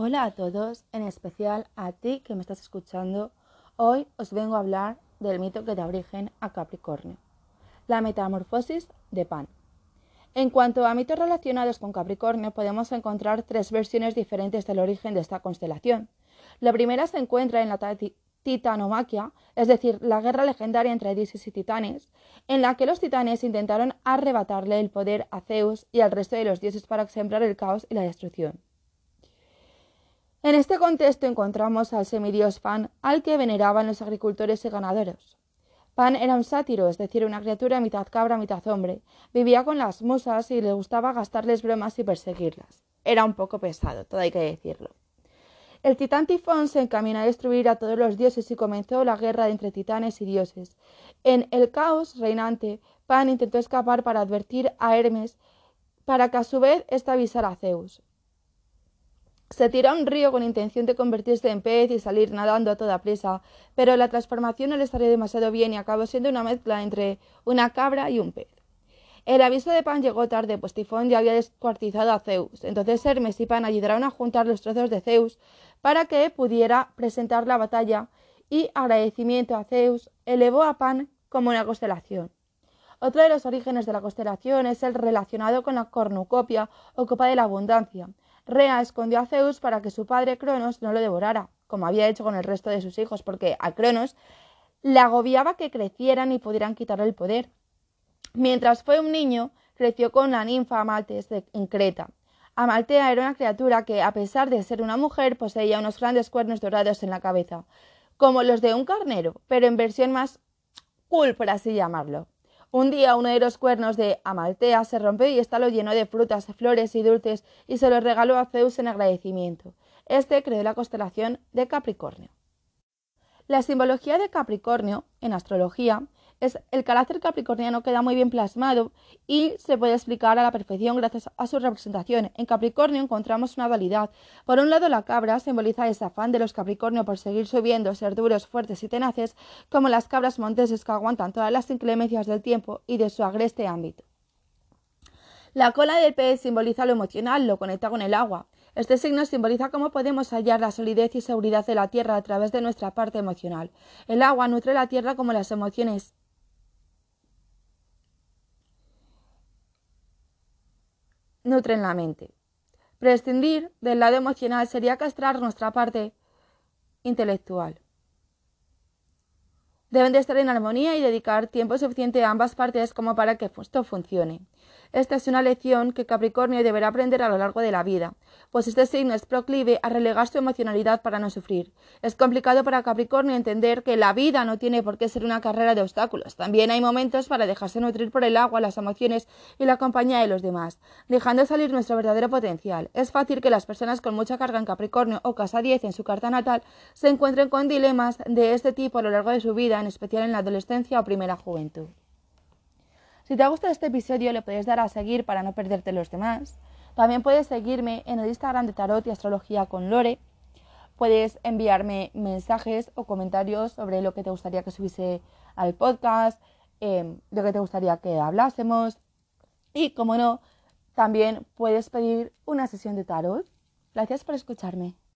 Hola a todos, en especial a ti que me estás escuchando. Hoy os vengo a hablar del mito que da origen a Capricornio, la metamorfosis de Pan. En cuanto a mitos relacionados con Capricornio, podemos encontrar tres versiones diferentes del origen de esta constelación. La primera se encuentra en la titanomaquia, es decir, la guerra legendaria entre Dioses y titanes, en la que los titanes intentaron arrebatarle el poder a Zeus y al resto de los dioses para sembrar el caos y la destrucción. En este contexto encontramos al semidios Pan, al que veneraban los agricultores y ganaderos. Pan era un sátiro, es decir, una criatura mitad cabra, mitad hombre. Vivía con las musas y le gustaba gastarles bromas y perseguirlas. Era un poco pesado, todo hay que decirlo. El titán Tifón se encaminó a destruir a todos los dioses y comenzó la guerra entre titanes y dioses. En el caos reinante, Pan intentó escapar para advertir a Hermes para que a su vez ésta avisara a Zeus. Se tiró a un río con intención de convertirse en pez y salir nadando a toda prisa, pero la transformación no le salió demasiado bien y acabó siendo una mezcla entre una cabra y un pez. El aviso de Pan llegó tarde, pues Tifón ya había descuartizado a Zeus. Entonces Hermes y Pan ayudaron a juntar los trozos de Zeus para que pudiera presentar la batalla y agradecimiento a Zeus elevó a Pan como una constelación. Otro de los orígenes de la constelación es el relacionado con la cornucopia o copa de la abundancia, Rea escondió a Zeus para que su padre Cronos no lo devorara, como había hecho con el resto de sus hijos, porque a Cronos le agobiaba que crecieran y pudieran quitarle el poder. Mientras fue un niño, creció con la ninfa Amaltes en Creta. Amaltea era una criatura que, a pesar de ser una mujer, poseía unos grandes cuernos dorados en la cabeza, como los de un carnero, pero en versión más cool, por así llamarlo. Un día uno de los cuernos de Amaltea se rompió y ésta lo llenó de frutas, flores y dulces y se los regaló a Zeus en agradecimiento. Este creó la constelación de Capricornio. La simbología de Capricornio en astrología el carácter capricorniano queda muy bien plasmado y se puede explicar a la perfección gracias a su representación. En Capricornio encontramos una dualidad. Por un lado, la cabra simboliza ese afán de los Capricornio por seguir subiendo, ser duros, fuertes y tenaces, como las cabras monteses que aguantan todas las inclemencias del tiempo y de su agreste ámbito. La cola del pez simboliza lo emocional, lo conecta con el agua. Este signo simboliza cómo podemos hallar la solidez y seguridad de la tierra a través de nuestra parte emocional. El agua nutre la tierra como las emociones nutren la mente. Prescindir del lado emocional sería castrar nuestra parte intelectual. Deben de estar en armonía y dedicar tiempo suficiente a ambas partes como para que esto funcione. Esta es una lección que Capricornio deberá aprender a lo largo de la vida, pues este signo es proclive a relegar su emocionalidad para no sufrir. Es complicado para Capricornio entender que la vida no tiene por qué ser una carrera de obstáculos. También hay momentos para dejarse nutrir por el agua, las emociones y la compañía de los demás, dejando salir nuestro verdadero potencial. Es fácil que las personas con mucha carga en Capricornio o casa 10 en su carta natal se encuentren con dilemas de este tipo a lo largo de su vida, en especial en la adolescencia o primera juventud. Si te ha gustado este episodio, le puedes dar a seguir para no perderte los demás. También puedes seguirme en el Instagram de Tarot y Astrología con Lore. Puedes enviarme mensajes o comentarios sobre lo que te gustaría que subiese al podcast, em, lo que te gustaría que hablásemos. Y, como no, también puedes pedir una sesión de tarot. Gracias por escucharme.